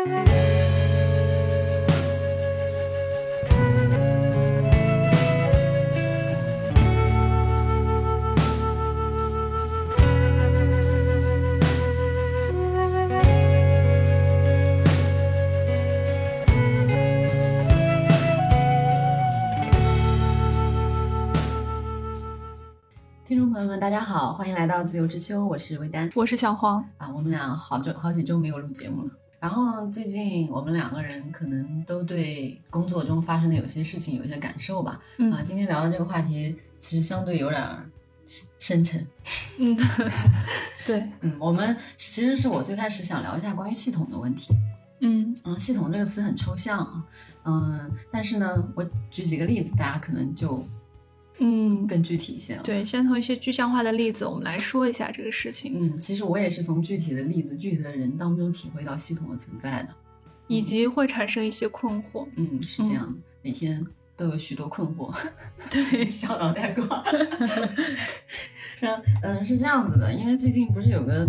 听众朋友们，大家好，欢迎来到自由之秋，我是魏丹我是小黄，啊。我们俩好久好几周没有录节目了。然后最近我们两个人可能都对工作中发生的有些事情有一些感受吧。嗯啊，今天聊的这个话题其实相对有点深沉。嗯，对，嗯，我们其实是我最开始想聊一下关于系统的问题。嗯嗯，系统这个词很抽象啊。嗯，但是呢，我举几个例子，大家可能就嗯，更具体一些了。对，先从一些具象化的例子，我们来说一下这个事情，嗯，其实我也是从具体的例子、具体的人当中体会到系统的存在的。以及会产生一些困惑。嗯，是这样的，每天都有许多困惑，对，笑脑袋瓜。是啊，嗯，是这样子的，因为最近不是有个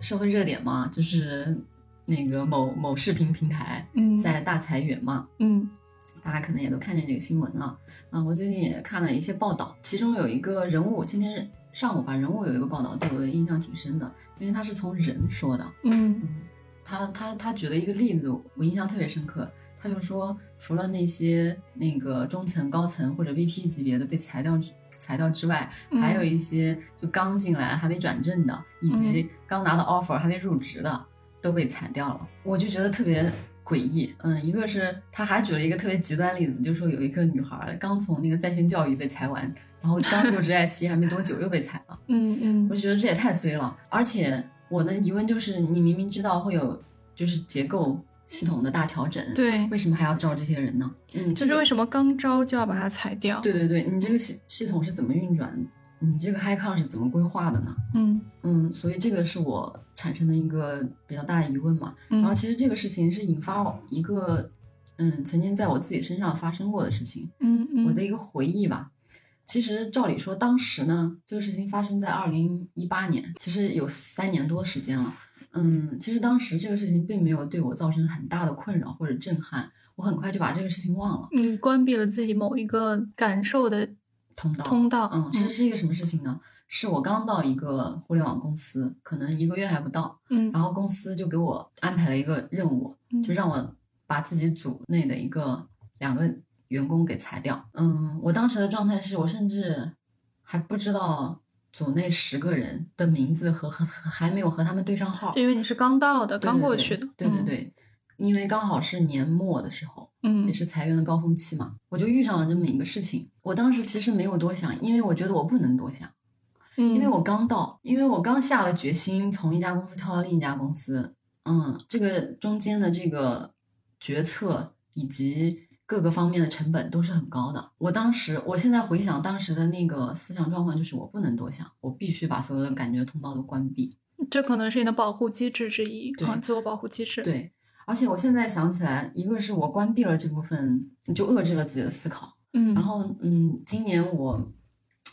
社会热点嘛，就是那个某某视频平台嗯，在大裁员嘛，嗯大家可能也都看见这个新闻了。嗯，我最近也看了一些报道，其中有一个人物，今天上午吧，人物有一个报道对我的印象挺深的，因为他是从人说的。嗯嗯，他他他举了一个例子，我印象特别深刻。他就说，除了那些那个中层、高层或者 VP 级别的被裁掉裁掉之外，嗯还有一些就刚进来还没转正的，以及刚拿到 offer 还没入职的，都被裁掉了。我就觉得特别诡异。嗯，一个是他还举了一个特别极端例子，就是说有一个女孩刚从那个在线教育被裁完，然后刚入职爱奇艺还没多久又被裁了。嗯嗯我觉得这也太衰了。而且我的疑问就是，你明明知道会有就是结构系统的大调整，对，为什么还要招这些人呢？嗯，就是为？什么刚招就要把它裁掉？对对对，你这个系系统是怎么运转？你这个 high con 是怎么规划的呢？嗯嗯，所以这个是我产生的一个比较大的疑问嘛。然后嗯其实这个事情是引发我一个嗯曾经在我自己身上发生过的事情。嗯嗯，我的一个回忆吧。其实照理说，当时呢，这个事情发生在二零一八年，其实有三年多时间了。嗯，其实当时这个事情并没有对我造成很大的困扰或者震撼，我很快就把这个事情忘了。你关闭了自己某一个感受的通道，通道。嗯，是是一个什么事情呢？是我刚到一个互联网公司，可能一个月还不到，嗯然后公司就给我安排了一个任务，嗯就让我把自己组内的一个两个员工给裁掉。嗯，我当时的状态是我甚至还不知道组内十个人的名字和和和还没有和他们对上号，就因为你是刚到的，刚过去的。对对对，因为刚好是年末的时候，嗯，也嗯是裁员的高峰期嘛，我就遇上了这么一个事情。我当时其实没有多想，因为我觉得我不能多想。嗯，因为我刚到，因为我刚下了决心从一家公司跳到另一家公司，嗯，这个中间的这个决策以及各个方面的成本都是很高的。我当时，我现在回想当时的那个思想状况，就是我不能多想，我必须把所有的感觉通道都关闭。这可能是你的保护机制之一对啊，自我保护机制。，对，而且我现在想起来，一个是我关闭了这部分，就遏制了自己的思考。嗯，然后，嗯，今年我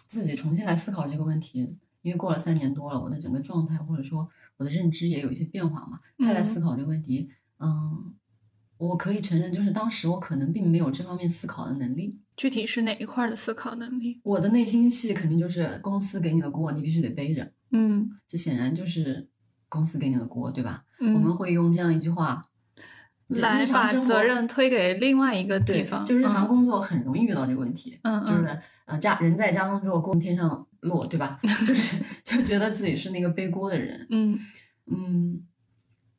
自己重新来思考这个问题，因为过了三年多了，我的整个状态或者说我的认知也有一些变化嘛，再来嗯思考这个问题，嗯，我可以承认，就是当时我可能并没有这方面思考的能力。具体是哪一块的思考能力？我的内心戏肯定就是公司给你的锅，你必须得背着，嗯这显然就是公司给你的锅，对吧？嗯，我们会用这样一句话来把责任推给另外一个地对，方，就日常嗯工作很容易遇到这个问题，嗯嗯就是呃家人在家中坐，锅天上落，对吧？就是就觉得自己是那个背锅的人，嗯嗯，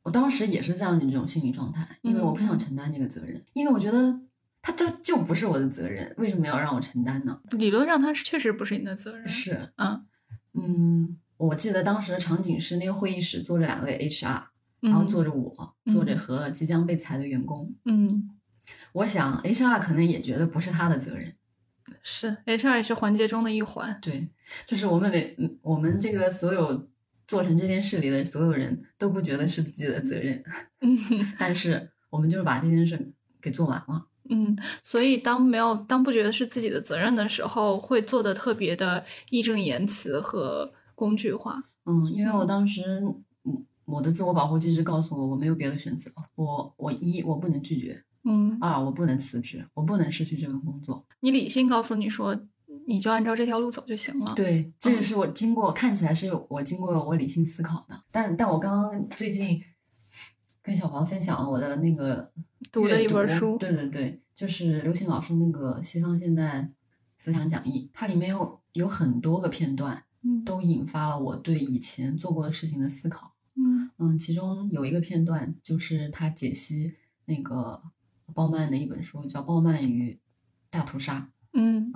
我当时也是这样的一种心理状态，因为我不想承担这个责任，因为我觉得他就就不是我的责任，为什么要让我承担呢？理论上它是确实不是你的责任。是，嗯嗯，我记得当时的场景是那个会议室坐着两个 HR，嗯，然后坐着我，坐着嗯和即将被裁的员工。嗯我想 HR 可能也觉得不是他的责任，是 HR 也是环节中的一环。对，就是我们每嗯我们这个所有做成这件事里的所有人都不觉得是自己的责任，嗯 但是我们就是把这件事给做完了。嗯，所以当没有当不觉得是自己的责任的时候，会做的特别的义正言辞和工具化。嗯，因为我当时嗯我的自我保护机制告诉我，我没有别的选择。我我一我不能拒绝，嗯，二我不能辞职，我不能失去这份工作。你理性告诉你说，你就按照这条路走就行了。对，这个是我经过看起来是我经过我理性思考的，但但我刚刚最近跟小黄分享了我的那个读的一本书对对对，就是刘擎老师那个《西方现代思想讲义》，它里面有有很多个片段嗯都引发了我对以前做过的事情的思考。嗯嗯，其中有一个片段就是他解析那个鲍曼的一本书，叫《鲍曼与大屠杀》。嗯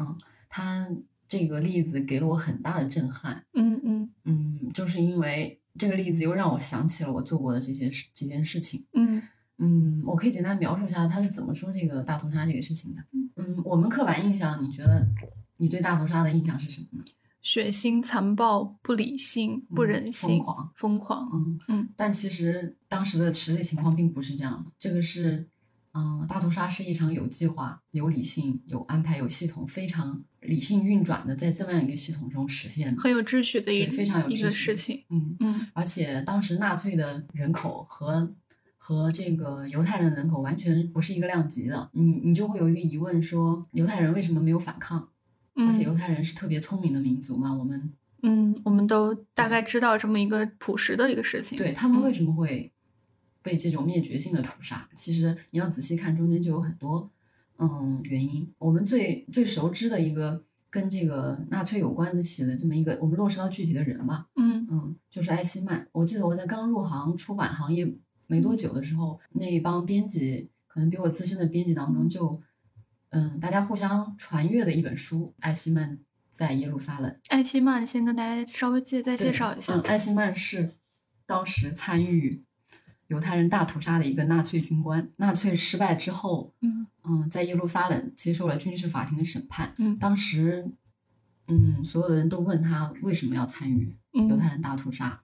他这个例子给了我很大的震撼。嗯嗯嗯，就是因为这个例子又让我想起了我做过的这些事这件事情。嗯嗯，我可以简单描述一下他是怎么说这个大屠杀这个事情的。嗯，我们刻板印象，你觉得你对大屠杀的印象是什么呢？血腥、残暴、不理性、不嗯人性、疯狂疯狂。嗯嗯，但其实当时的实际情况并不是这样的。这个是，嗯、大屠杀是一场有计划、有理性、有安排、有系统、非常理性运转的，在这么样一个系统中实现的。很有秩序的一对非常有一个秩序事情。嗯，嗯而且当时纳粹的人口和和这个犹太人的人口完全不是一个量级的。你你就会有一个疑问说，犹太人为什么没有反抗？而且犹嗯太人是特别聪明的民族嘛，我们嗯，我们都大概知道这么一个朴实的一个事情。对他们为嗯什么会被这种灭绝性的屠杀？其实你要仔细看，中间就有很多嗯原因。我们最最熟知的一个跟这个纳粹有关的写的这么一个，我们落实到具体的人嘛，嗯嗯，就是艾希曼。我记得我在刚入行出版行业没多久的时候，那一帮编辑，可能比我资深的编辑当中就，嗯，大家互相传阅的一本书，艾希曼在耶路撒冷。艾希曼先跟大家稍微介再介绍一下嗯，。艾希曼是当时参与犹太人大屠杀的一个纳粹军官。纳粹失败之后，嗯嗯，在耶路撒冷接受了军事法庭的审判。嗯当时，嗯，所有的人都问他为什么要参与犹嗯，太人大屠杀。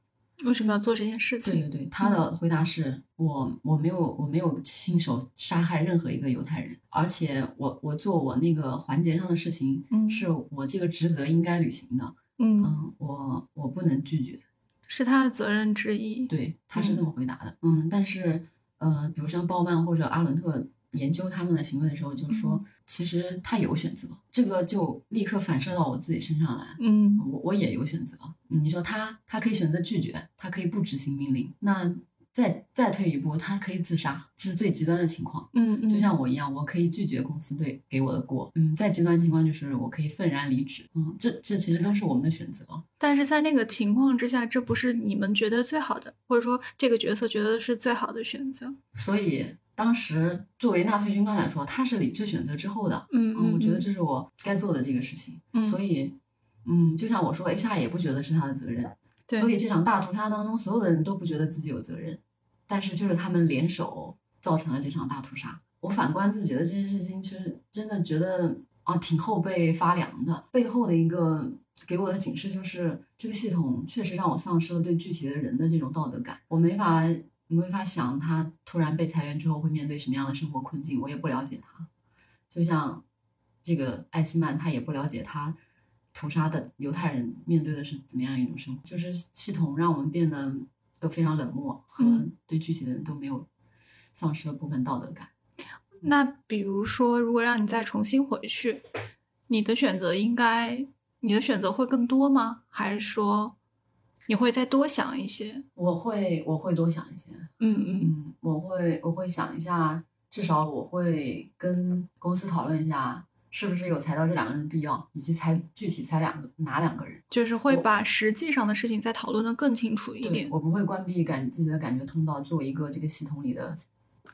为什么要做这件事情？对对对，他的回答是我我没有我没有亲手杀害任何一个犹太人，而且我我做我那个环节上的事情嗯是我这个职责应该履行的，嗯，嗯，我我不能拒绝。是他的责任之一。对，他是这么回答的。嗯，但是呃，比如像鲍曼或者阿伦特研究他们的行为的时候，就说嗯其实他有选择，这个就立刻反射到我自己身上来。嗯我我也有选择。嗯你说他他可以选择拒绝，他可以不执行命令，那再再退一步，他可以自杀，这是最极端的情况。嗯嗯，就像我一样，我可以拒绝公司对给我的锅。嗯，再极端情况就是我可以愤然离职。嗯，这这其实都是我们的选择。但是在那个情况之下，这不是你们觉得最好的，或者说这个角色觉得是最好的选择。所以当时作为纳粹军官来说，他是理智选择之后的。嗯嗯，我觉得嗯这是我该做的这个事情。嗯所以，嗯，就像我说，HR 也不觉得是他的责任。对所以这场大屠杀当中，所有的人都不觉得自己有责任，但是就是他们联手造成了这场大屠杀。我反观自己的这件事情，其实真的觉得啊，挺后背发凉的。背后的一个给我的警示就是，这个系统确实让我丧失了对具体的人的这种道德感。我没法没法想他突然被裁员之后会面对什么样的生活困境，我也不了解他。就像这个艾希曼，他也不了解他屠杀的犹太人面对的是怎么样一种生活，就是系统让我们变得都非常冷漠，和嗯对具体的人都没有丧失了部分道德感。那比如说，如果让你再重新回去，你的选择应该，你的选择会更多吗？还是说你会再多想一些？我会我会多想一些，嗯嗯嗯，我会我会想一下，至少我会跟公司讨论一下，是不是有裁掉这两个人的必要，以及裁具体裁两个哪两个人。就是会把实际上的事情再讨论的更清楚一对点。我不会关闭感自己的感觉通道，做一个这个系统里的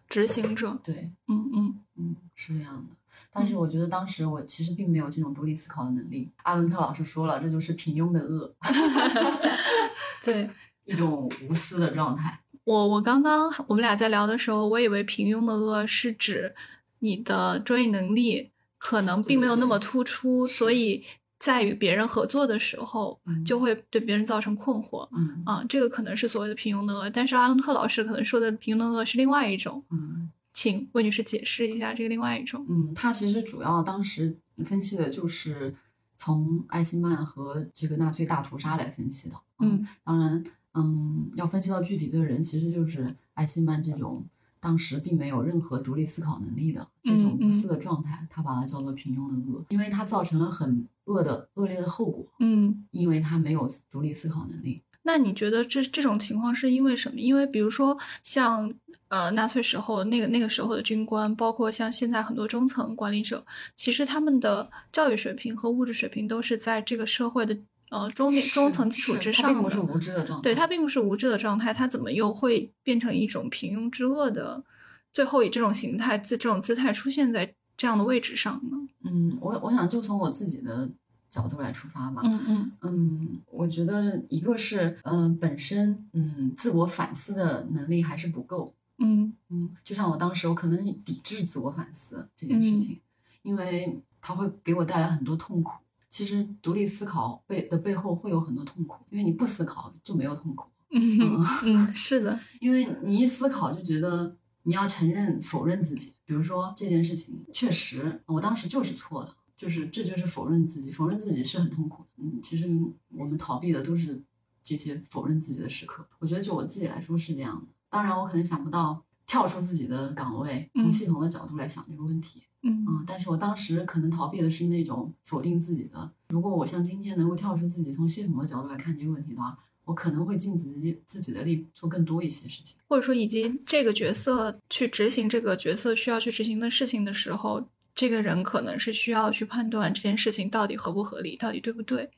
执行者，对，嗯嗯嗯，是这样的。但是我觉得当时我其实并没有这种独立思考的能力。阿伦特老师说了，这就是平庸的恶，对。一种无私的状态。我我刚刚我们俩在聊的时候，我以为平庸的恶是指你的专业能力可能并没有那么突出，所以在与别人合作的时候嗯就会对别人造成困惑。嗯啊，这个可能是所谓的平庸的恶，但是阿伦特老师可能说的平庸的恶是另外一种，嗯请魏女士解释一下这个另外一种。嗯，他其实主要当时分析的就是从艾希曼和这个纳粹大屠杀来分析的。嗯，当然，嗯，要分析到具体的人，其实就是艾希曼这种当时并没有任何独立思考能力的这种无私的状态，他把它叫做平庸的恶，因为它造成了很恶的恶劣的后果。嗯，因为他没有独立思考能力。那你觉得这这种情况是因为什么？因为比如说像呃纳粹时候那个那个时候的军官，包括像现在很多中层管理者，其实他们的教育水平和物质水平都是在这个社会的呃中中层基础之上的，并不是无知的状态。对他并不是无知的状态，他怎么又会变成一种平庸之恶的？最后以这种形态、自这种姿态出现在这样的位置上呢？嗯，我我想就从我自己的。角度来出发吧，嗯嗯嗯，我觉得一个是，嗯，本身，嗯，自我反思的能力还是不够，嗯嗯，就像我当时，我可能抵制自我反思这件事情，因为它会给我带来很多痛苦。其实独立思考背的背后会有很多痛苦，因为你不思考就没有痛苦。嗯嗯，是的，因为你一思考就觉得你要承认否认自己，比如说这件事情确实我当时就是错的。就是这就是否认自己，否认自己是很痛苦的。嗯，其实我们逃避的都是这些否认自己的时刻。我觉得就我自己来说是这样的。当然，我可能想不到跳出自己的岗位，从系统的角度来想这个问题。嗯嗯，但是我当时可能逃避的是那种否定自己的。如果我像今天能够跳出自己，从系统的角度来看这个问题的话，我可能会尽自己自己的力做更多一些事情，或者说以及这个角色去执行这个角色需要去执行的事情的时候。这个人可能是需要去判断这件事情到底合不合理，到底对不对，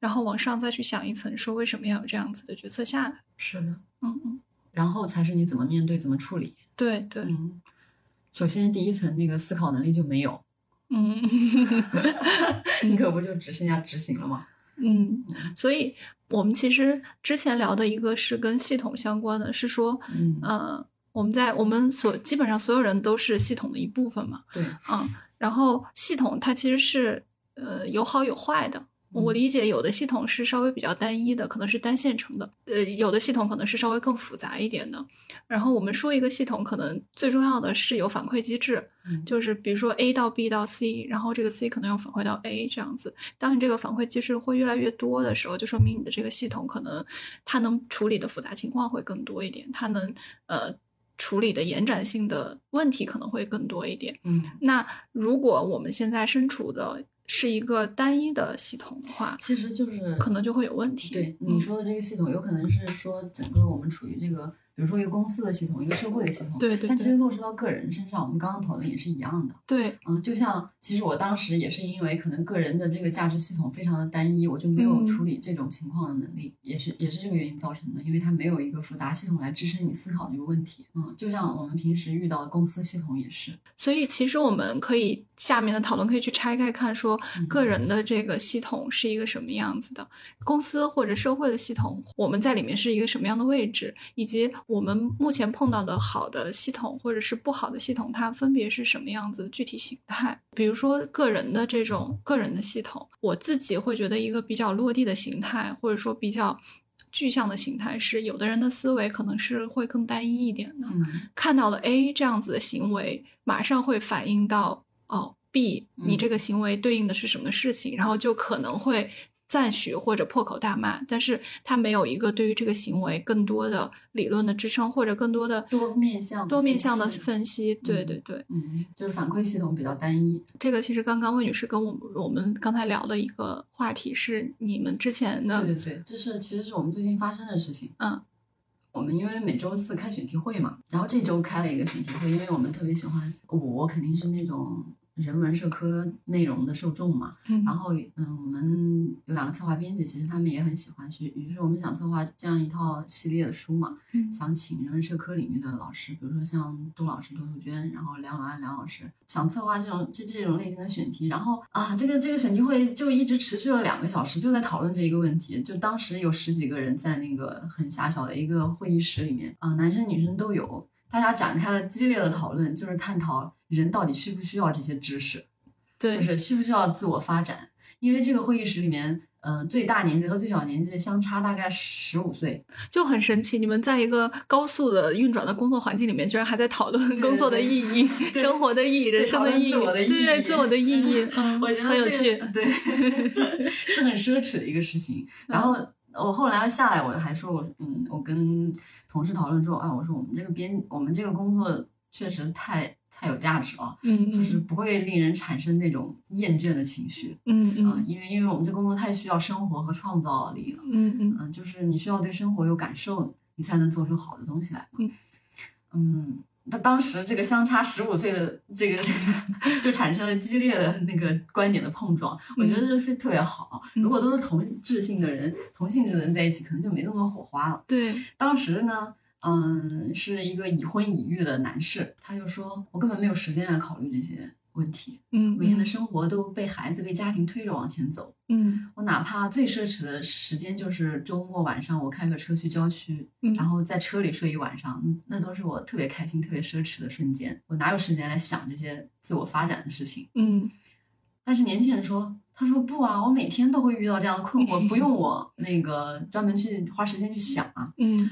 然后往上再去想一层，说为什么要有这样子的决策下来。是的，嗯嗯，然后才是你怎么面对、怎么处理。对对，嗯，首先第一层那个思考能力就没有，嗯，你可不就只剩下执行了吗？嗯，所以我们其实之前聊的一个是跟系统相关的，是说，嗯呃。我们在我们所基本上所有人都是系统的一部分嘛，对，嗯，然后系统它其实是呃有好有坏的。我理解有的系统是稍微比较单一的，可能是单线程的，呃，有的系统可能是稍微更复杂一点的。然后我们说一个系统，可能最重要的是有反馈机制，就是比如说 A 到 B 到 C，然后这个 C 可能又反馈到 A 这样子。当你这个反馈机制会越来越多的时候，就说明你的这个系统可能它能处理的复杂情况会更多一点，它能呃。处理的延展性的问题可能会更多一点。嗯，那如果我们现在身处的是一个单一的系统的话，其实就是可能就会有问题。对你说的这个系统，有可能是说整个我们处于这个。比如说一个公司的系统，一个社会的系统，对对，但其实落实到个人身上，我们刚刚讨论也是一样的。对，嗯，就像其实我当时也是因为可能个人的这个价值系统非常的单一，我就没有处理这种情况的能力，也是也是这个原因造成的，因为它没有一个复杂系统来支撑你思考这个问题。嗯，就像我们平时遇到的公司系统也是。所以其实我们可以下面的讨论可以去拆开看，说个人的这个系统是一个什么样子的，公司或者社会的系统，我们在里面是一个什么样的位置，以及我们目前。碰到的好的系统或者是不好的系统，它分别是什么样子的具体形态？比如说个人的这种个人的系统，我自己会觉得一个比较落地的形态，或者说比较具象的形态是，有的人的思维可能是会更单一一点的，看到了 A 这样子的行为，马上会反映到哦 B，你这个行为对应的是什么事情，然后就可能会。赞许或者破口大骂，但是他没有一个对于这个行为更多的理论的支撑，或者更多的多面向多面向的分析。对对对，嗯，就是反馈系统比较单一。这个其实刚刚魏女士跟我们我们刚才聊的一个话题是你们之前的，对对对，这是其实是我们最近发生的事情。嗯，我们因为每周四开选题会嘛，然后这周开了一个选题会，因为我们特别喜欢，我肯定是那种。人文社科内容的受众嘛，然后嗯，我们有两个策划编辑，其实他们也很喜欢，去，于是我们想策划这样一套系列的书嘛，想请人文社科领域的老师，比如说像杜老师、杜杜鹃，然后梁永安梁老师，想策划这种这这种类型的选题，然后啊，这个这个选题会就一直持续了两个小时，就在讨论这一个问题，就当时有十几个人在那个很狭小的一个会议室里面，啊，男生女生都有。大家展开了激烈的讨论，就是探讨人到底需不需要这些知识，对，就是需不需要自我发展。因为这个会议室里面，嗯，最大年纪和最小年纪相差大概十五岁，就很神奇。你们在一个高速的运转的工作环境里面，居然还在讨论工作的意义、生活的意义、人生的意义，对对，自我的意义，嗯，我觉得很有趣，对，是很奢侈的一个事情。然后。我后来下来，我还说我嗯，我跟同事讨论说啊，我说我们这个编，我们这个工作确实太太有价值了，嗯，就是不会令人产生那种厌倦的情绪。嗯啊、嗯因为因为我们这工作太需要生活和创造力了，嗯嗯嗯、就是你需要对生活有感受，你才能做出好的东西来嘛。嗯嗯，那当时这个相差十五岁的这个这个就产生了激烈的那个观点的碰撞，我觉得这是特别好。嗯如果都是同质性的人、同性质的人在一起，可能就没那么多火花了。对，当时呢，嗯，是一个已婚已育的男士，他就说我根本没有时间来考虑这些问题，嗯每天的生活都被孩子、被家庭推着往前走。嗯我哪怕最奢侈的时间就是周末晚上，我开个车去郊区，嗯然后在车里睡一晚上，嗯那都是我特别开心、特别奢侈的瞬间。我哪有时间来想这些自我发展的事情？嗯但是年轻人说，他说不啊，我每天都会遇到这样的困惑，不用我 那个专门去花时间去想啊。嗯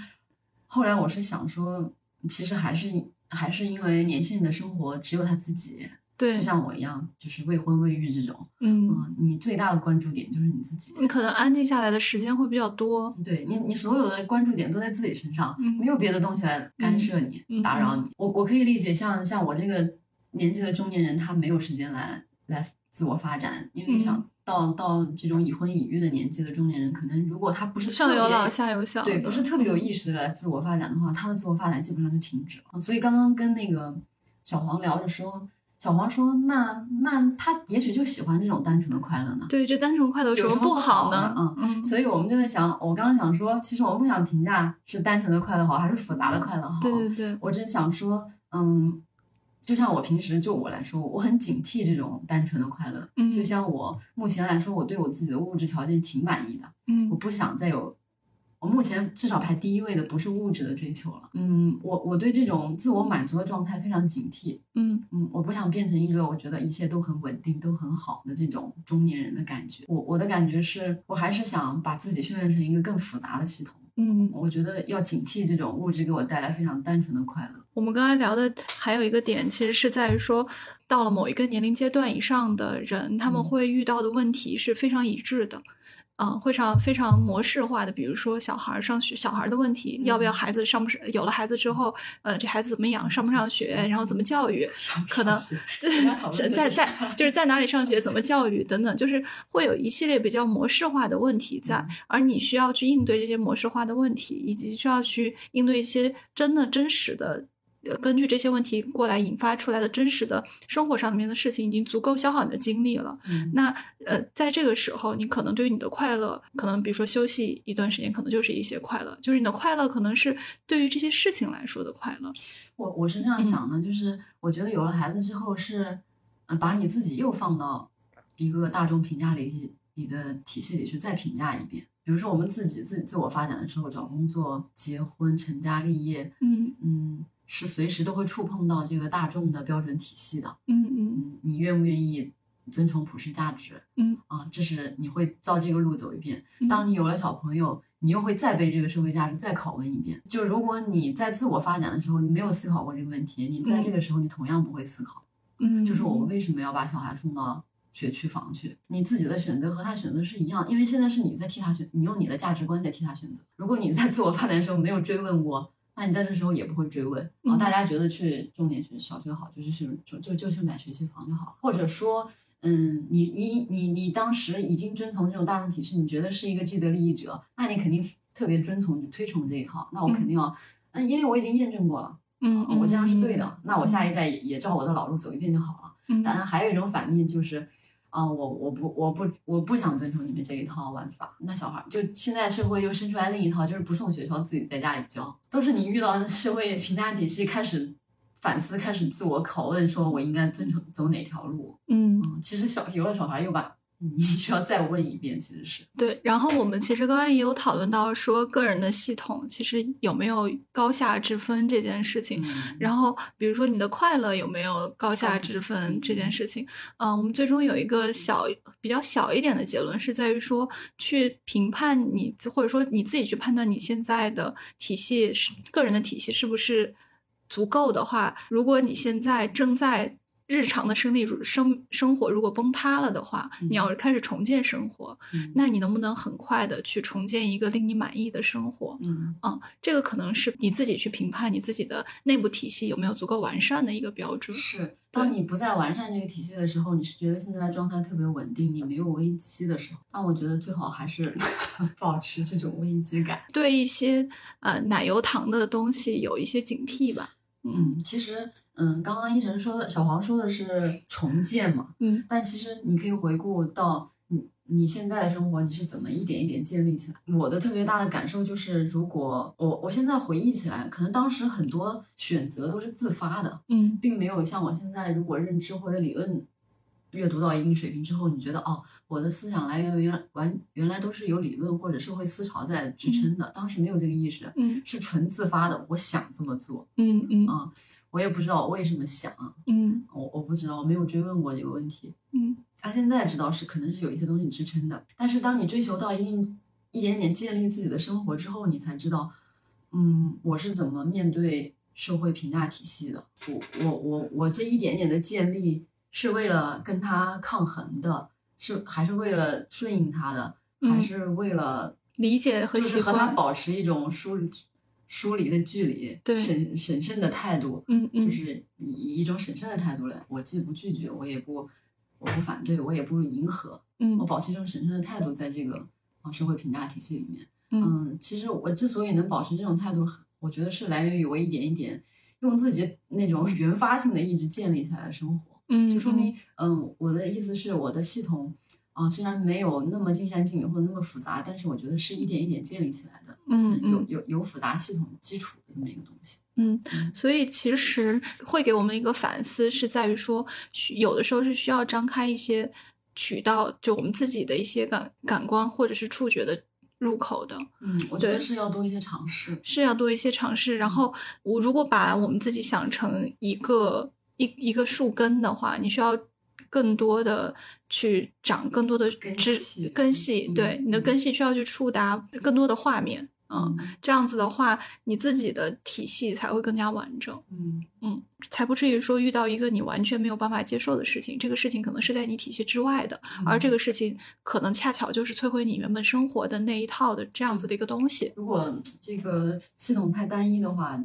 后来我是想说，其实还是还是因为年轻人的生活只有他自己，对就，像我一样，就是未婚未育这种，嗯，嗯，你最大的关注点就是你自己。你可能安静下来的时间会比较多。对你，你所有的关注点都在自己身上，嗯没有别的东西来干涉你、嗯打扰你。我我可以理解像，像我这个年纪的中年人，他没有时间来来自我发展，因为嗯想到、到这种已婚已育的年纪的中年人，可能如果他不是上有老下有小，对，不是特别有意识的来自我发展的话，他的自我发展基本上就停止了。所以刚刚跟那个小黄聊着说，小黄说，那那他也许就喜欢这种单纯的快乐呢。对，这单纯快乐有什么不好呢呢？嗯嗯，所以我们就在想，我刚刚想说，其实我们不想评价是单纯的快乐好还是复杂的快乐好。对对对，我只想说，嗯，就像我平时就我来说，我很警惕这种单纯的快乐。嗯就像我目前来说，我对我自己的物质条件挺满意的，嗯我不想再有。我目前至少排第一位的不是物质的追求了，嗯，我我对这种自我满足的状态非常警惕，嗯嗯，我不想变成一个我觉得一切都很稳定、都很好的这种中年人的感觉。我我的感觉是我还是想把自己训练成一个更复杂的系统。嗯，我觉得要警惕这种物质给我带来非常单纯的快乐。我们刚才聊的还有一个点，其实是在于说，到了某一个年龄阶段以上的人，他们嗯会遇到的问题是非常一致的。嗯，非常非常模式化的，比如说小孩儿上学，小孩儿的问题，要不要孩子上不上？有了孩子之后，呃，这孩子怎么养，上不上学，然后怎么教育，可能对，在在就是在哪里上学，怎么教育等等，就是会有一系列比较模式化的问题在，而你需要去应对这些模式化的问题，以及需要去应对一些真的真实的。呃根据这些问题过来引发出来的真实的生活上面的事情，已经足够消耗你的精力了。嗯那呃，在这个时候，你可能对于你的快乐，可能比如说休息一段时间，可能就是一些快乐，就是你的快乐可能是对于这些事情来说的快乐。我我是这样想的，就是我觉得有了孩子之后是，嗯，把你自己又放到一个大众评价里你的体系里去再评价一遍。比如说我们自己自己自我发展的时候，找工作、结婚、成家立业，嗯嗯，是随时都会触碰到这个大众的标准体系的。嗯嗯嗯，你愿不愿意遵从普世价值？嗯啊，这是你会照这个路走一遍。嗯当你有了小朋友，你又会再被这个社会价值再拷问一遍。就如果你在自我发展的时候，你没有思考过这个问题，你在这个时候你同样不会思考，嗯，就是我们为什么要把小孩送到学区房去？你自己的选择和他选择是一样，因为现在是你在替他选，你用你的价值观在替他选择。如果你在自我发展的时候没有追问过。那你在这时候也不会追问然后大家觉得去重点学小学好，就是去就就就去买学区房就好，或者说，嗯，你你你你当时已经遵从这种大众体制，你觉得是一个既得利益者，那你肯定特别遵从推崇这一套，那我肯定要，嗯，因为我已经验证过了，嗯嗯，我这样是对的，那我下一代也也照我的老路走一遍就好了。嗯。当然，还有一种反面就是。啊、我我不我不我不想遵从你们这一套玩法。那小孩儿就现在社会又生出来另一套，就是不送学校，自己在家里教。都是你遇到的社会评价体系开始反思，开始自我拷问，说我应该遵从走哪条路。嗯，嗯，其实小有了小孩又把你需要再问一遍，其实是。对。然后我们其实刚刚也有讨论到说，个人的系统其实有没有高下之分这件事情。嗯 然后，比如说你的快乐有没有高下之分这件事情，嗯，我们最终有一个小比较小一点的结论，是在于说去评判你，或者说你自己去判断你现在的体系是个人的体系是不是足够的话，如果你现在正在日常的生理生生活如果崩塌了的话，你要开始重建生活，嗯那你能不能很快的去重建一个令你满意的生活？嗯嗯，这个可能是你自己去评判你自己的内部体系有没有足够完善的一个标准。是，当你不再完善这个体系的时候，你是觉得现在的状态特别稳定，你没有危机的时候，但我觉得最好还是 保持这种危机感。对一些呃奶油糖的东西有一些警惕吧。嗯，其实，嗯，刚刚一晨说的，小黄说的是重建嘛，嗯。但其实你可以回顾到你你现在的生活，你是怎么一点一点建立起来。我的特别大的感受就是，如果我我现在回忆起来，可能当时很多选择都是自发的，嗯。并没有像我现在如果认知或者理论阅读到一定水平之后，你觉得哦，我的思想来源原完原来都是有理论或者社会思潮在支撑的，当时没有这个意识，嗯是纯自发的，我想这么做。嗯嗯啊我也不知道我为什么想，嗯我我不知道，我没有追问过这个问题。嗯他现在知道是可能是有一些东西支撑的，但是当你追求到一定一点点建立自己的生活之后，你才知道，嗯，我是怎么面对社会评价体系的。我我我我这一点点的建立是为了跟他抗衡的，是还是为了顺应他的，还嗯是为了理解和习就是和他。保持一种疏疏离的距离，对审审慎的态度。嗯嗯就是以以一种审慎的态度来，我既不拒绝，我也不我不反对，我也不迎合，嗯我嗯保持一种审慎的态度，在这个啊社会评价体系里面。嗯嗯，其实我之所以能保持这种态度，我觉得是来源于我一点一点用自己那种 原发性的意志建立起来的生活，嗯，就说明，嗯，我的意思是我的系统。啊，虽然没有那么尽善尽美或者那么复杂，但是我觉得是一点一点建立起来的，嗯嗯有有有复杂系统基础的这么一个东西。嗯，所以其实会给我们一个反思，是在于说，有的时候是需要张开一些渠道，就我们自己的一些感感官或者是触觉的入口的，嗯，我觉得是要多一些尝试。是要多一些尝试。然后，我如果把我们自己想成一个一一个树根的话，你需要更多的去长更多的根枝系根系，嗯对，你的嗯根系需要去触达更多的画面，嗯，这样子的话，你自己的体系才会更加完整。嗯嗯才不至于说遇到一个你完全没有办法接受的事情，这个事情可能是在你体系之外的，而这个个事情可能恰巧就是摧毁你原本生活的那一套的这样子的一个东西。如果这个系统太单一的话，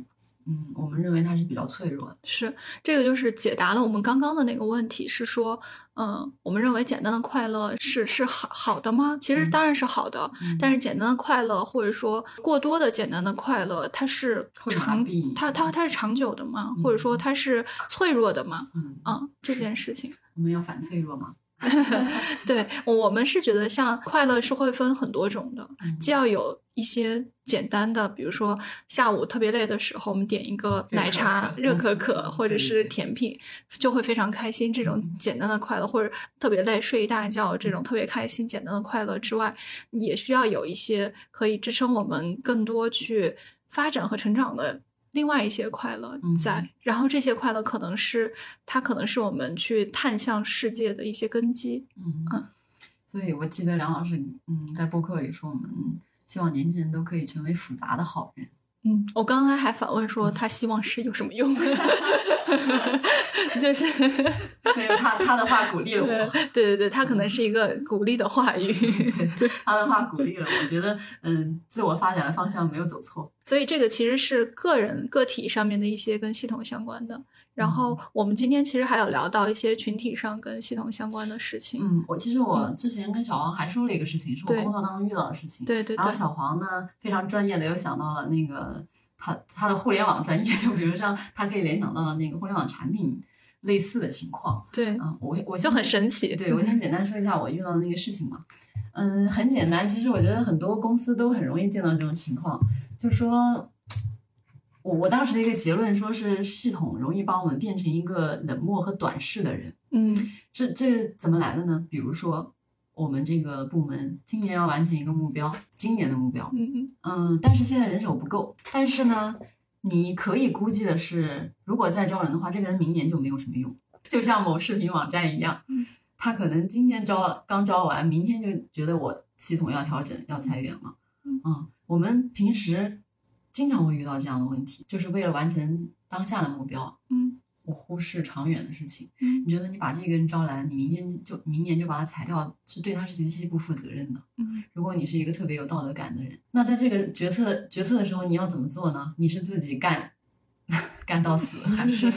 嗯，我们认为它是比较脆弱的。是这个就是解答了我们刚刚的那个问题，是说，嗯，我们认为简单的快乐是是好好的吗？其实嗯当然是好的，嗯但是简单的快乐或者说过多的简单的快乐，它是会长它它它是长久的吗？或者说它是脆弱的吗？嗯，嗯，这件事情。我们要反脆弱吗。对，我们是觉得像快乐是会分很多种的，嗯既要有一些简单的，比如说下午特别累的时候，我们点一个奶茶、热可嗯可或者是甜品，就会非常开心。这种简单的快乐，或者特别累睡一大觉这种特别开心、简单的快乐之外，也需要有一些可以支撑我们更多去发展和成长的。另外一些快乐嗯在，然后这些快乐可能是它可能是我们去探向世界的一些根基。嗯嗯所以我记得梁老师嗯在播客里说，我们希望年轻人都可以成为复杂的好人。嗯，我刚才还反问说他希望是有什么用，就是没有他他的话鼓励了我，对对对，他可能是一个鼓励的话语，他的话鼓励了我，觉得嗯自我发展的方向没有走错。所以这个其实是个人个体上面的一些跟系统相关的。然后我们今天其实还有聊到一些群体上跟系统相关的事情。嗯，我其实我之前跟小黄还说了一个事情，是我工作当中遇到的事情。对对对，然后小黄呢，非常专业的又想到了那个他他的互联网专业，就比如像他可以联想到那个互联网产品类似的情况。对，嗯，我我就很神奇。对，我先简单说一下我遇到的那个事情嘛。嗯，很简单，其实我觉得很多公司都很容易见到这种情况，就说。我我当时的一个结论说是系统容易把我们变成一个冷漠和短视的人，嗯这这怎么来的呢？比如说，我们这个部门今年要完成一个目标，今年的目标，嗯嗯嗯，但是现在人手不够。但是呢，你可以估计的是，如果再招人的话，这个人明年就没有什么用。就像某视频网站一样嗯，他可能今天招刚招完，明天就觉得我系统要调整，要裁员了。嗯我们平时经常会遇到这样的问题，就是为了完成当下的目标，嗯我忽视长远的事情。嗯你觉得你把这个人招来，你明天就明年就把他裁掉，是对他是极其不负责任的。嗯如果你是一个特别有道德感的人，那在这个决策决策的时候，你要怎么做呢？你是自己干 干到死，还是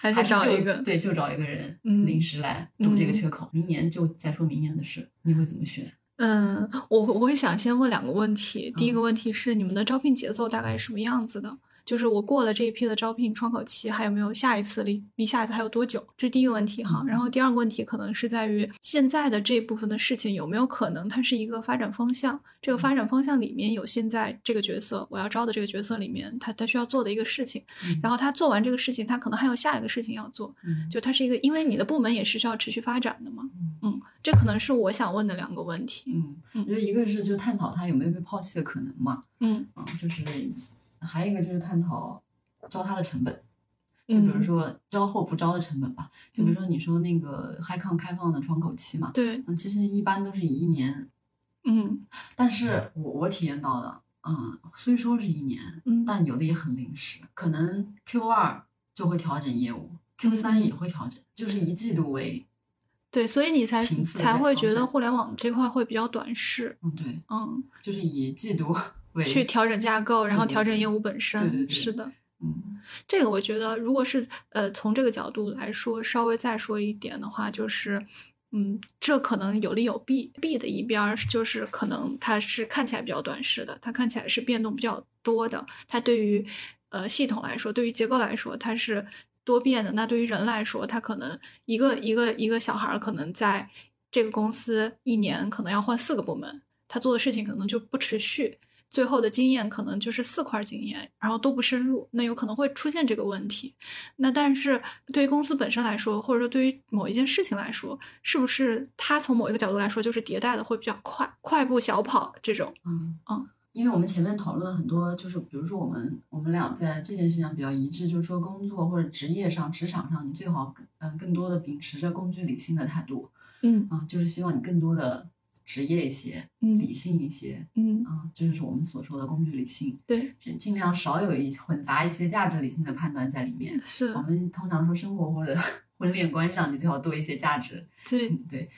还是找一个对，就找一个人嗯临时来堵这个嗯缺口，明年就再说明年的事，你会怎么选？嗯，我我会想先问两个问题。第一嗯个问题是你们的招聘节奏大概是什么样子的？就是我过了这一批的招聘窗口期，还有没有下一次离离下一次还有多久？这是第一个问题哈。嗯然后第二个问题可能是在于现在的这部分的事情有没有可能它是一个发展方向？这个发展方向里面有现在这个角色我要招的这个角色里面他他需要做的一个事情，嗯然后他做完这个事情，他可能还有下一个事情要做。嗯就它是一个，因为你的部门也是需要持续发展的嘛。嗯嗯，这可能是我想问的两个问题。嗯，嗯我觉得一个是就探讨他有没有被抛弃的可能嘛，嗯啊，就是还有一个就是探讨招他的成本。就比如嗯。说招或不招的成本吧，就比如说你说那个 HiCon 开放的窗口期嘛，对，嗯，其实一般都是以一年，嗯。但是我我体验到的，嗯，虽说是一年，嗯。但有的也很临时，可能 Q 二就会调整业务，Q 三嗯。也会调整，就是一季度为，对，所以你才才会觉得互联网这块会比较短视，嗯，对，嗯，就是以季度为去调整架构，然后调整业务本身。对对对是的，嗯这个我觉得，如果是呃从这个角度来说，稍微再说一点的话，就是。嗯，这可能有利有弊。弊的一边儿就是可能它是看起来比较短视的，它看起来是变动比较多的。它对于呃系统来说，对于结构来说，它是多变的。那对于人来说，他可能一个一个一个小孩儿可能在这个公司一年可能要换四个部门，他做的事情可能就不持续。最后的经验可能就是四块经验，然后都不深入，那有可能会出现这个问题。那但是对于公司本身来说，或者说对于某一件事情来说，是不是它从某一个角度来说就是迭代的会比较快，快步小跑这种？嗯嗯，因为我们前面讨论了很多，就是比如说我们我们俩在这件事情上比较一致，就是说工作或者职业上、职场上，你最好更嗯更多的秉持着工具理性的态度嗯啊，就是希望你更多的职业一些、嗯理性一些嗯，啊，这就是我们所说的工具理性，对，尽量少有一混杂一些价值理性的判断在里面。是的，们通常说生活或者 婚恋观上，你最好多一些价值，对，嗯对，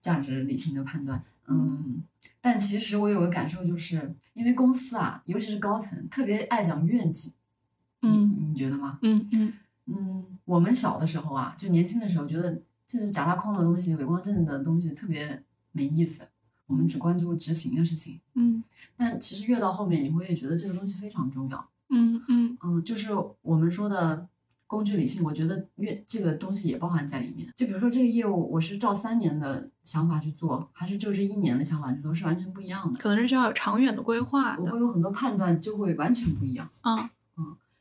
价值理性的判断。嗯，但其实我有个感受，就是因为公司啊，尤其是高层，特别爱讲愿景。嗯你你觉得吗？嗯嗯嗯，我们小的时候啊，就年轻的时候，觉得就是假大空的东西、伪光正的东西特别没意思，我们只关注执行的事情。嗯但其实越到后面，你会越觉得这个东西非常重要。嗯嗯嗯，就是我们说的工具理性，我觉得越这个东西也包含在里面。就比如说这个业务，我是照三年的想法去做，还是就这一年的想法去做，是完全不一样的。可能是需要有长远的规划的我会。有很多判断就会完全不一样。嗯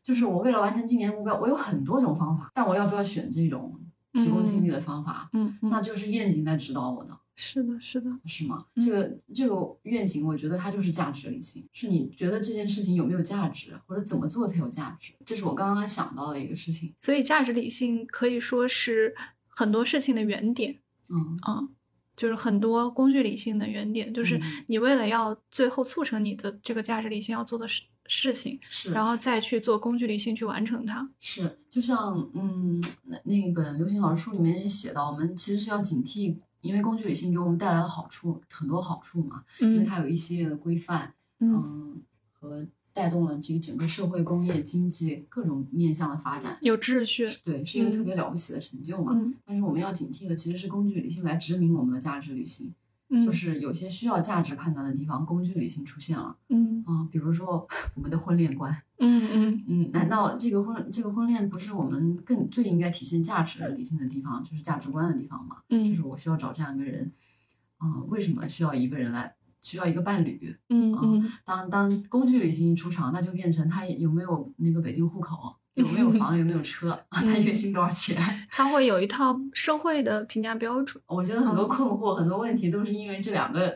就是我为了完成今年目标，我有很多种方法，但我要不要选这种急功近利的方法，嗯嗯，那就是燕景在指导我的，是的，是的，是吗？嗯这个这个愿景，我觉得它就是价值理性，是你觉得这件事情有没有价值，或者怎么做才有价值，这是我刚刚想到的一个事情。所以价值理性可以说是很多事情的原点。嗯，嗯，就是很多工具理性的原点，就是嗯你为了要最后促成你的这个价值理性要做的事事情，是，然后再去做工具理性去完成它。是，就像嗯，那那一本刘星老师书里面也写到，我们其实是要警惕，因为工具理性给我们带来的好处很多好处嘛，因为嗯它有一系列的规范，嗯嗯，和带动了这个整个社会、工业、经济各种面向的发展。有秩序。对，是一个特嗯别了不起的成就嘛。嗯但是我们要警惕的其实是工具理性来殖民我们的价值理性，嗯，就是有些需要价值判断的地方，工具理性出现了。嗯啊、比如说我们的婚恋观，嗯嗯嗯，难道这个婚这个婚恋不是我们更最应该体现价值理性的地方，就是价值观的地方吗？嗯就嗯是我需要找这样一个人，嗯、为什么需要一个人来，需要一个伴侣？嗯嗯当当工具理性一出场，那就变成他有没有那个北京户口，有没有房，有没有 车，啊他月薪多少钱？他会有一套社会的评价标准。我觉得很多困惑、很多问题都是因为这两个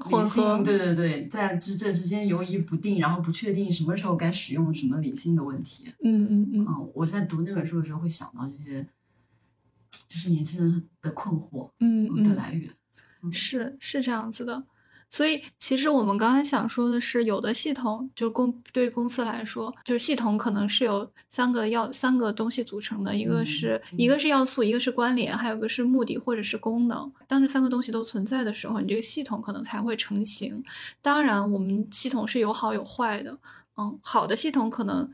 混合对对对，在这这之间犹疑不定，然后不确定什么时候该使用什么理性的问题。嗯嗯嗯嗯，我在读那本书的时候会想到这些，就是年轻人的困惑嗯嗯，的来源。是是这样子的。所以其实我们刚才想说的是，有的系统就是公对于公司来说，就是系统可能是由三个要三个东西组成的，一个是、嗯一个是要素，一个是关联，还有一个是目的或者是功能。当这三个东西都存在的时候，你这个系统可能才会成型。当然，我们系统是有好有坏的。嗯，好的系统可能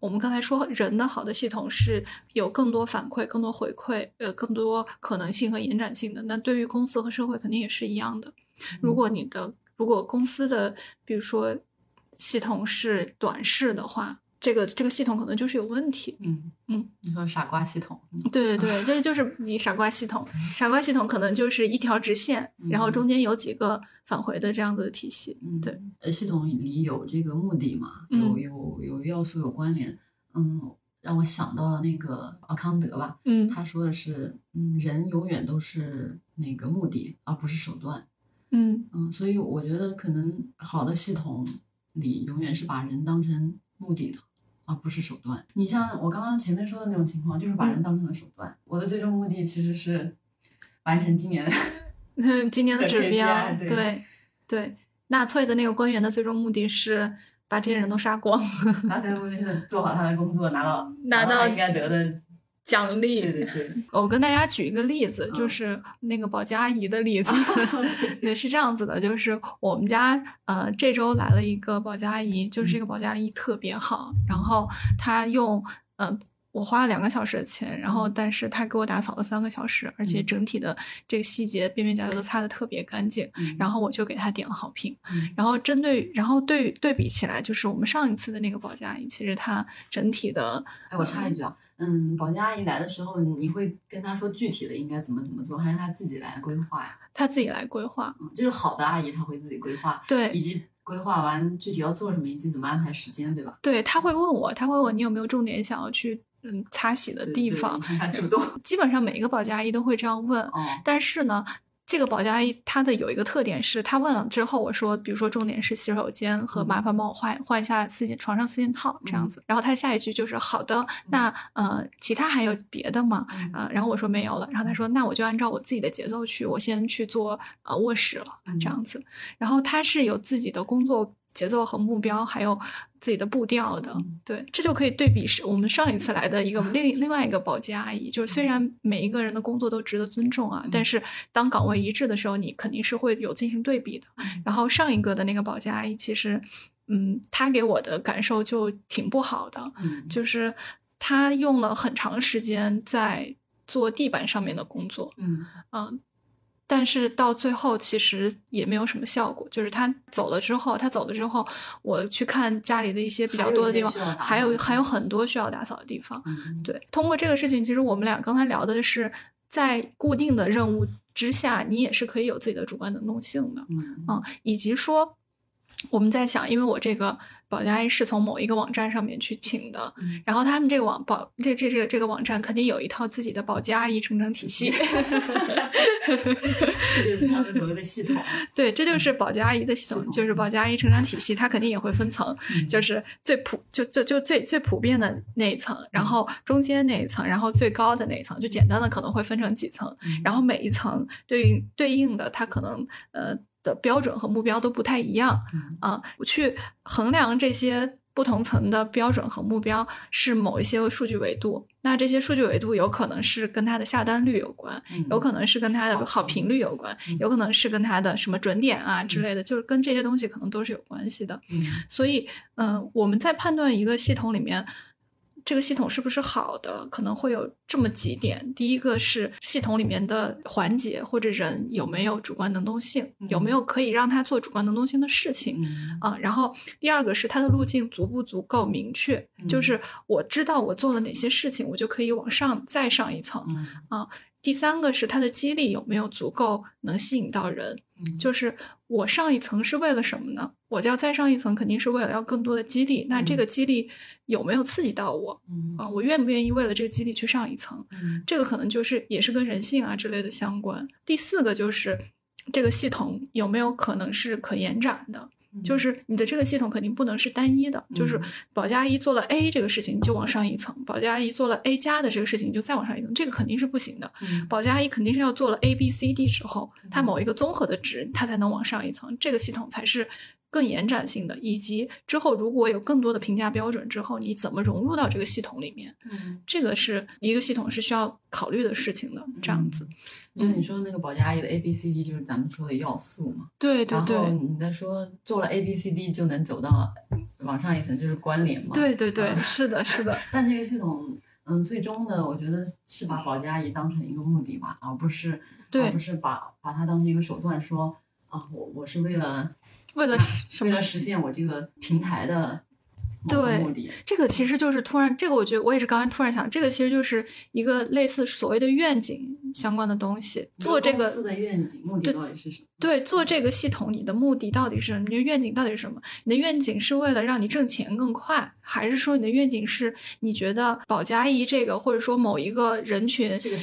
我们刚才说人的好的系统是有更多反馈、更多回馈，呃，更多可能性和延展性的。那对于公司和社会肯定也是一样的。如果你的如果公司的比如说系统是短视的话，这个这个系统可能就是有问题。嗯嗯，你说傻瓜系统，嗯对对对，就是就是你傻瓜系统，傻瓜系统可能就是一条直线，然后中间有几个返回的这样子的体系。嗯，对，呃，系统里有这个目的嘛，嗯。有有有要素有关联，嗯，让我想到了那个奥康德吧，嗯。他说的是，嗯，人永远都是那个目的，而不是手段，嗯嗯，所以我觉得可能好的系统里永远是把人当成目的的，而不是手段。你像我刚刚前面说的那种情况，就是把人当成了手段。我的最终目的其实是完成今年 嗯，今年的的指标，对对对，纳粹的那个官员的最终目的是把这些人都杀光，他最终目的是做好他的工作，拿到拿到应该得的。奖励。对对对，我跟大家举一个例子，就嗯是那个保洁阿姨的例 子。对，是这样子的，就是我们家呃这周来了一个保洁阿姨，就是这个保洁阿姨特别好，然后她用呃。我花了两个小时的钱，然后但是他给我打扫了三个小时，而且嗯整体的这个细节边边角角都擦得特别干净，嗯然后我就给他点了好评。嗯然后针对，然后对对比起来，就是我们上一次的那个保洁阿姨，其实她整体的哎，我插一句啊，嗯，保洁阿姨来的时候，你会跟她说具体的应该怎么怎么做，还是她自己来规划呀？她自己来规划，嗯，就是好的阿姨，她会自己规划，对以及规划完具体要做什么，以及怎么安排时间，对吧？对，他会问我，他会问我你有没有重点想要去嗯擦洗的地方 基本上每一个保洁阿姨都会这样问，哦，但是呢。这个保洁阿姨她的有一个特点是，她问了之后，我说，比如说重点是洗手间和嗯。麻烦帮我换换一下四件床上四件套这样子，然后她下一句就是好的，那呃其他还有别的吗？嗯。呃，然后我说没有了，然后她说那我就按照我自己的节奏去，我先去做呃卧室了这样子，然后她是有自己的工作节奏和目标，还有自己的步调的。嗯。对，这就可以对比是我们上一次来的一个另另外一个保洁阿姨，就是虽然每一个人的工作都值得尊重啊，但是当岗位一致的时候，你肯定是会有进行对比的。然后上一个的那个保洁阿姨，其实，嗯，她给我的感受就挺不好的，嗯，就是她用了很长时间在做地板上面的工作，嗯。嗯，但是到最后其实也没有什么效果。就是他走了之后，他走了之后，我去看家里的一些比较多的地方，还有还有很多需要打扫的地方。嗯，对，通过这个事情，其实我们俩刚才聊的是，在固定的任务之下，你也是可以有自己的主观能动性的。嗯嗯，以及说我们在想，因为我这个保洁阿姨是从某一个网站上面去请的，嗯然后他们这个网保这这这个这个网站肯定有一套自己的保洁阿姨成长体系。这就是他们所谓的系统。对，这就是保洁阿姨的系统，系统就是保洁阿姨成长体系，它肯定也会分层，嗯就是最普就就就最最普遍的那一层，然后中间那一层，然后最高的那一层，就简单的可能会分成几层，嗯然后每一层对应对应的，它可能呃的标准和目标都不太一样啊。我、去衡量这些不同层的标准和目标是某一些数据维度。那这些数据维度有可能是跟它的下单率有关，嗯有可能是跟它的好评率有关，有可能是跟它的什么准点啊之类的，就是跟这些东西可能都是有关系的。嗯所以，嗯、我们在判断一个系统里面，这个系统是不是好的，可能会有这么几点。第一个是系统里面的环节或者人有没有主观能动性，有没有可以让他做主观能动性的事情。嗯啊，然后第二个是它的路径足不足够明确，就是我知道我做了哪些事情，我就可以往上再上一层。啊第三个是它的激励有没有足够能吸引到人，嗯就是我上一层是为了什么呢？我要再上一层，肯定是为了要更多的激励。那这个激励有没有刺激到我嗯啊？我愿不愿意为了这个激励去上一层？嗯这个可能就是也是跟人性啊之类的相关。第四个就是这个系统有没有可能是可延展的？就是你的这个系统肯定不能是单一的，就是保洁阿姨做了 A 这个事情，就往上一层；保洁阿姨做了 A 加的这个事情，就再往上一层，这个肯定是不行的。保洁阿姨肯定是要做了 A、B、C、D 之后，它某一个综合的值，它才能往上一层，这个系统才是。更延展性的，以及之后如果有更多的评价标准之后，你怎么融入到这个系统里面？嗯，这个是一个系统是需要考虑的事情的。这样子，就你说那个保洁阿姨的 A B C D 就是咱们说的要素嘛？对对对。然后你在说做了 A B C D 就能走到往上一层，就是关联嘛？对对对，是的，是的。但这个系统，嗯，最终呢，我觉得是把保洁阿姨当成一个目的吧，而不是，而不是把把它当成一个手段，说啊，我我是为了。为了 为了实现我这个平台的对目的，这个其实就是突然，这个我觉得我也是刚才突然想，这个其实就是一个类似所谓的愿景相关的东西。做这个的愿景目的到底是什么？对，做这个系统，你的目的到底是什么？你的愿景到底是什么？你的愿景是为了让你挣钱更快，还是说你的愿景是你觉得保洁阿姨这个，或者说某一个人群是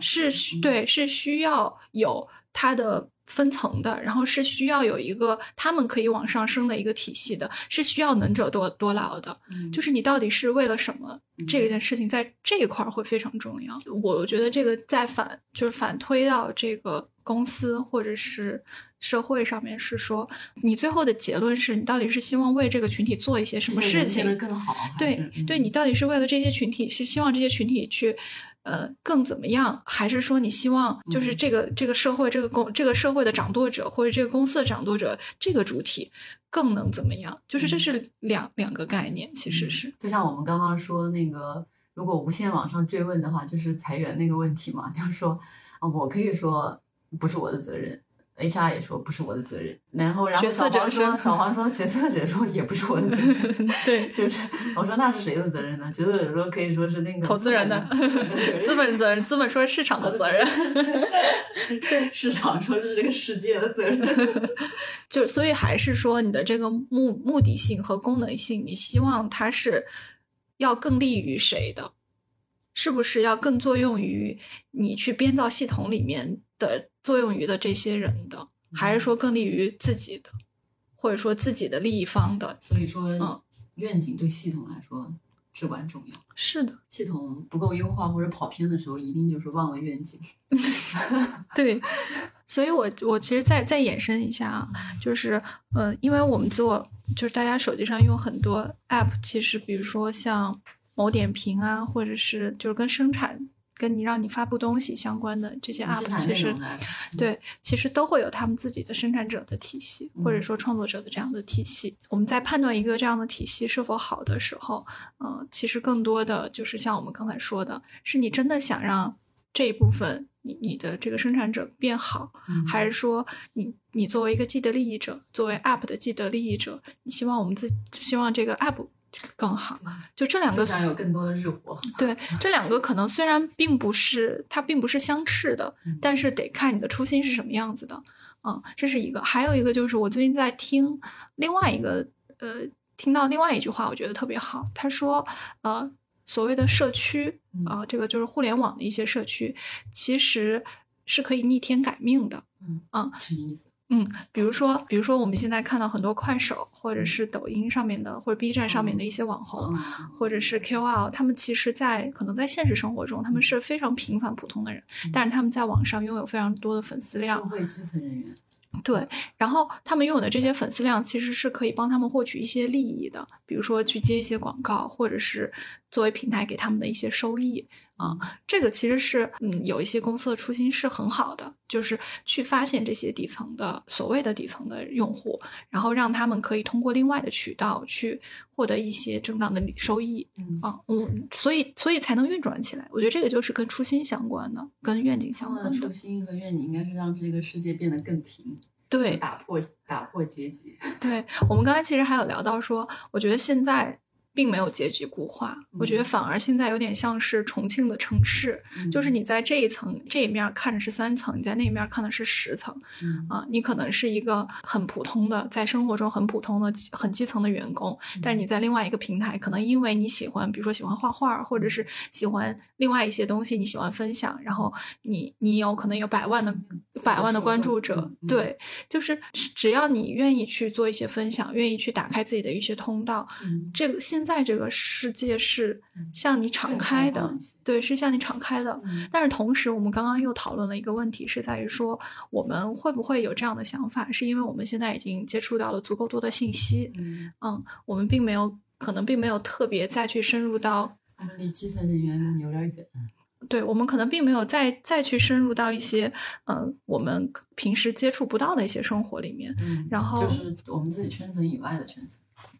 是，对，是需要有它的。分层的，然后是需要有一个他们可以往上升的一个体系的，是需要能者多多劳的。就是你到底是为了什么？这件事情在这一块儿会非常重要。我觉得这个在反就是反推到这个公司或者是社会上面，是说你最后的结论是你到底是希望为这个群体做一些什么事情？更好。对对，你到底是为了这些群体，是希望这些群体去。呃，更怎么样？还是说你希望就是这个这个社会这个公这个社会的掌舵者或者这个公司的掌舵者这个主体更能怎么样？就是这是两两个概念，其实是就像我们刚刚说那个，如果无限往上追问的话，就是裁员那个问题嘛，就是说啊，我可以说不是我的责任。HR 也说不是我的责任，然后然后小黄说小黄说决策者说也不是我的责任，对，就是我说那是谁的责任呢？决策者说可以说是那个投资人的资本 责任，资本说市场的责任，对，市场说是这个世界的责任，就所以还是说你的这个目目的性和功能性，你希望它是要更利于谁的？是不是要更作用于你去编造系统里面的？作用于的这些人的，还是说更利于自己的，或者说自己的利益方的？所以说，嗯，愿景对系统来说至关重要。是的，系统不够优化或者跑偏的时候，一定就是忘了愿景。对，所以我我其实再再延伸一下啊，就是呃，因为我们做就是大家手机上用很多 app，其实比如说像某点评啊，或者是就是跟生产。跟你让你发布东西相关的这些 app，其实对，其实都会有他们自己的生产者的体系，或者说创作者的这样的体系。我们在判断一个这样的体系是否好的时候，嗯，其实更多的就是像我们刚才说的，是你真的想让这一部分你你的这个生产者变好，还是说你你作为一个既得利益者，作为 app 的既得利益者，你希望我们自希望这个 app。更好，就这两个想有更多的日活。对，这两个可能虽然并不是它并不是相斥的，但是得看你的初心是什么样子的。嗯，这是一个，还有一个就是我最近在听另外一个呃，听到另外一句话，我觉得特别好。他说，呃，所谓的社区啊，这个就是互联网的一些社区，其实是可以逆天改命的。嗯，什么意思？嗯，比如说，比如说我们现在看到很多快手或者是抖音上面的，或者 B 站上面的一些网红，或者是 KOL，他们其实，在可能在现实生活中，他们是非常平凡普通的人，但是他们在网上拥有非常多的粉丝量，社会基层人员。对，然后他们拥有的这些粉丝量，其实是可以帮他们获取一些利益的，比如说去接一些广告，或者是作为平台给他们的一些收益。啊，这个其实是，嗯，有一些公司的初心是很好的，就是去发现这些底层的所谓的底层的用户，然后让他们可以通过另外的渠道去获得一些正当的收益。啊，嗯，所以所以才能运转起来。我觉得这个就是跟初心相关的，跟愿景相关的。初心和愿景应该是让这个世界变得更平，对，打破打破阶级。对我们刚才其实还有聊到说，我觉得现在。并没有阶级固化，我觉得反而现在有点像是重庆的城市，就是你在这一层这一面看着是三层，你在那一面看的是十层，啊，你可能是一个很普通的，在生活中很普通的、很基层的员工，但是你在另外一个平台，可能因为你喜欢，比如说喜欢画画，或者是喜欢另外一些东西，你喜欢分享，然后你你有可能有百万的百万的关注者，对，就是只要你愿意去做一些分享，愿意去打开自己的一些通道，这个现在这个世界是向你敞开的，对，是向你敞开的。但是同时，我们刚刚又讨论了一个问题，是在于说，我们会不会有这样的想法？是因为我们现在已经接触到了足够多的信息，嗯，我们并没有可能并没有特别再去深入到，我们离基层人员有点远。对，我们可能并没有再再去深入到一些，嗯，我们平时接触不到的一些生活里面，然后就是我们自己圈层以外的圈层。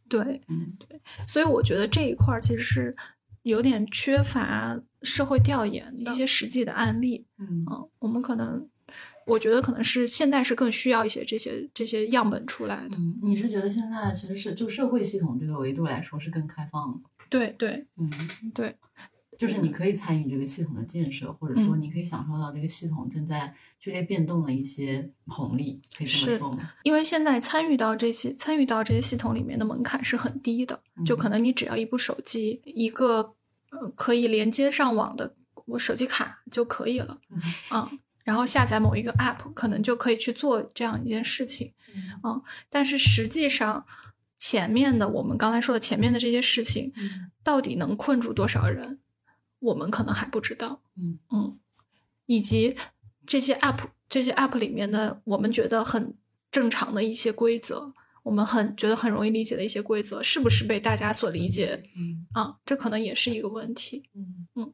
对，嗯，对，所以我觉得这一块其实是有点缺乏社会调研一些实际的案例，嗯，我们可能，我觉得可能是现在是更需要一些这些这些样本出来的。你是觉得现在其实是就社会系统这个维度来说是更开放的？对对，嗯，对。就是你可以参与这个系统的建设，或者说你可以享受到这个系统正在剧烈变动的一些红利，可以这么说吗？因为现在参与到这些参与到这些系统里面的门槛是很低的，就可能你只要一部手机，一个呃可以连接上网的我手机卡就可以了，嗯，然后下载某一个 app，可能就可以去做这样一件事情，嗯，但是实际上前面的我们刚才说的前面的这些事情，到底能困住多少人？我们可能还不知道，嗯嗯，以及这些 app 这些 app 里面的我们觉得很正常的一些规则，我们很觉得很容易理解的一些规则，是不是被大家所理解？嗯啊，这可能也是一个问题。嗯嗯，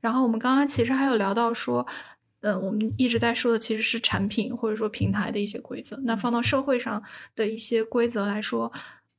然后我们刚刚其实还有聊到说，嗯，我们一直在说的其实是产品或者说平台的一些规则。那放到社会上的一些规则来说，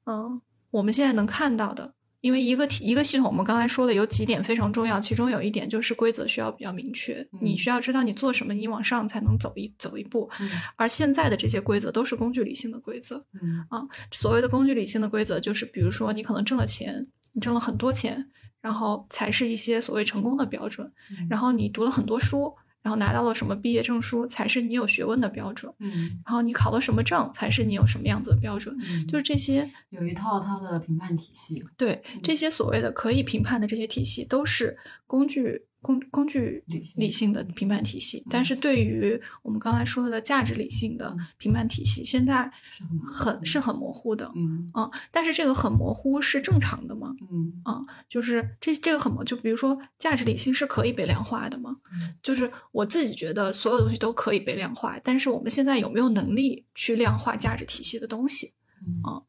嗯，我们现在能看到的。因为一个体一个系统，我们刚才说的有几点非常重要，其中有一点就是规则需要比较明确，你需要知道你做什么，你往上才能走一走一步。而现在的这些规则都是工具理性的规则，啊，所谓的工具理性的规则就是，比如说你可能挣了钱，你挣了很多钱，然后才是一些所谓成功的标准，然后你读了很多书。然后拿到了什么毕业证书才是你有学问的标准，嗯，然后你考了什么证才是你有什么样子的标准，就是这些有一套它的评判体系，对这些所谓的可以评判的这些体系都是工具。工工具理性的评判体系，但是对于我们刚才说的价值理性的评判体系，现在很是很模糊的，嗯啊，但是这个很模糊是正常的吗？嗯啊，就是这这个很模，就比如说价值理性是可以被量化的吗？就是我自己觉得所有东西都可以被量化，但是我们现在有没有能力去量化价值体系的东西？啊，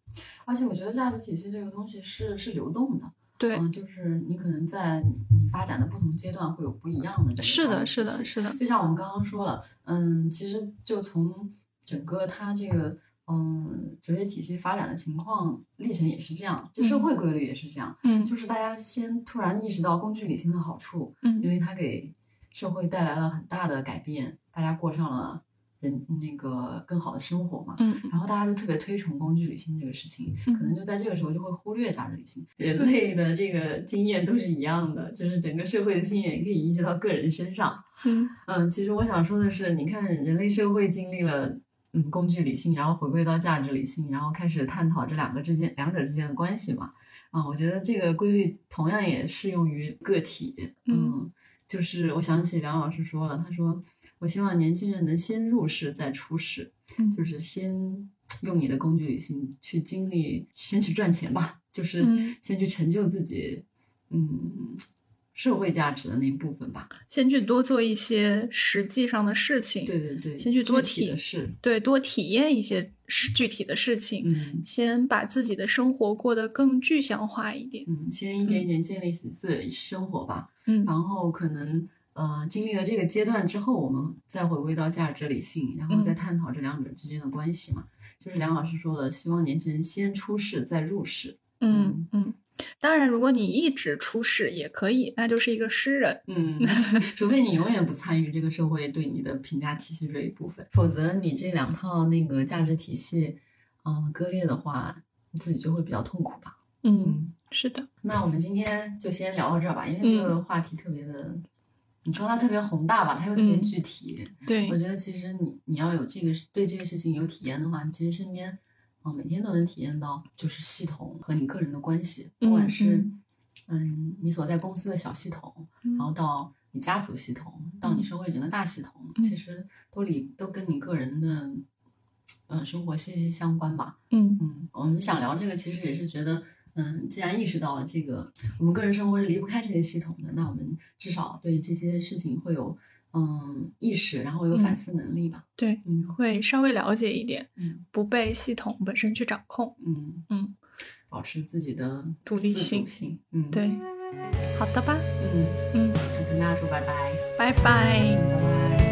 而且我觉得价值体系这个东西是是流动的。对，嗯，就是你可能在你发展的不同阶段会有不一样的。是的，是的，是的。就像我们刚刚说了，嗯，其实就从整个它这个嗯哲学体系发展的情况历程也是这样，就社会规律也是这样。嗯，就是大家先突然意识到工具理性的好处，嗯，因为它给社会带来了很大的改变，大家过上了。人那个更好的生活嘛，嗯，然后大家就特别推崇工具理性这个事情，可能就在这个时候就会忽略价值理性。人类的这个经验都是一样的，就是整个社会的经验可以移植到个人身上。嗯嗯，其实我想说的是，你看人类社会经历了嗯工具理性，然后回归到价值理性，然后开始探讨这两个之间两者之间的关系嘛。啊，我觉得这个规律同样也适用于个体。嗯，就是我想起梁老师说了，他说。我希望年轻人能先入世再出世，就是先用你的工具理性去经历，先去赚钱吧，就是先去成就自己，嗯，社会价值的那一部分吧。先去多做一些实际上的事情，对对对，先去多体事，对，多体验一些具体的事情，嗯，先把自己的生活过得更具象化一点，嗯，先一点一点建立起自己的生活吧，嗯，然后可能。呃，经历了这个阶段之后，我们再回归到价值理性，然后再探讨这两者之间的关系嘛。就是梁老师说的，希望年轻人先出世再入世。嗯嗯，当然，如果你一直出世也可以，那就是一个诗人。嗯，除非你永远不参与这个社会对你的评价体系这一部分，否则你这两套那个价值体系，嗯，割裂的话，你自己就会比较痛苦吧。嗯。是的，那我们今天就先聊到这儿吧，因为这个话题特别的，你说它特别宏大吧，它又特别嗯。具体。对。我，觉得其实你你要有这个对这个事情有体验的话，你其实身边啊、每天都能体验到，就是系统和你个人的关系，不管是嗯。嗯你所在公司的小系统，嗯。然后到你家族系统，到你社会整个大系统，嗯。其实都里都跟你个人的嗯生活息息相关吧。嗯。嗯，我们想聊这个，其实也是觉得，嗯，既然意识到了这个，我们个人生活是离不开这些系统的，那我们至少对这些事情会有嗯意识，然后有反嗯思能力吧。对，嗯会稍微了解一点，嗯不被系统本身去掌控。嗯嗯，保持自己的独立性性。嗯，对，好的吧，嗯，嗯，就跟大家说拜拜，拜拜。拜拜。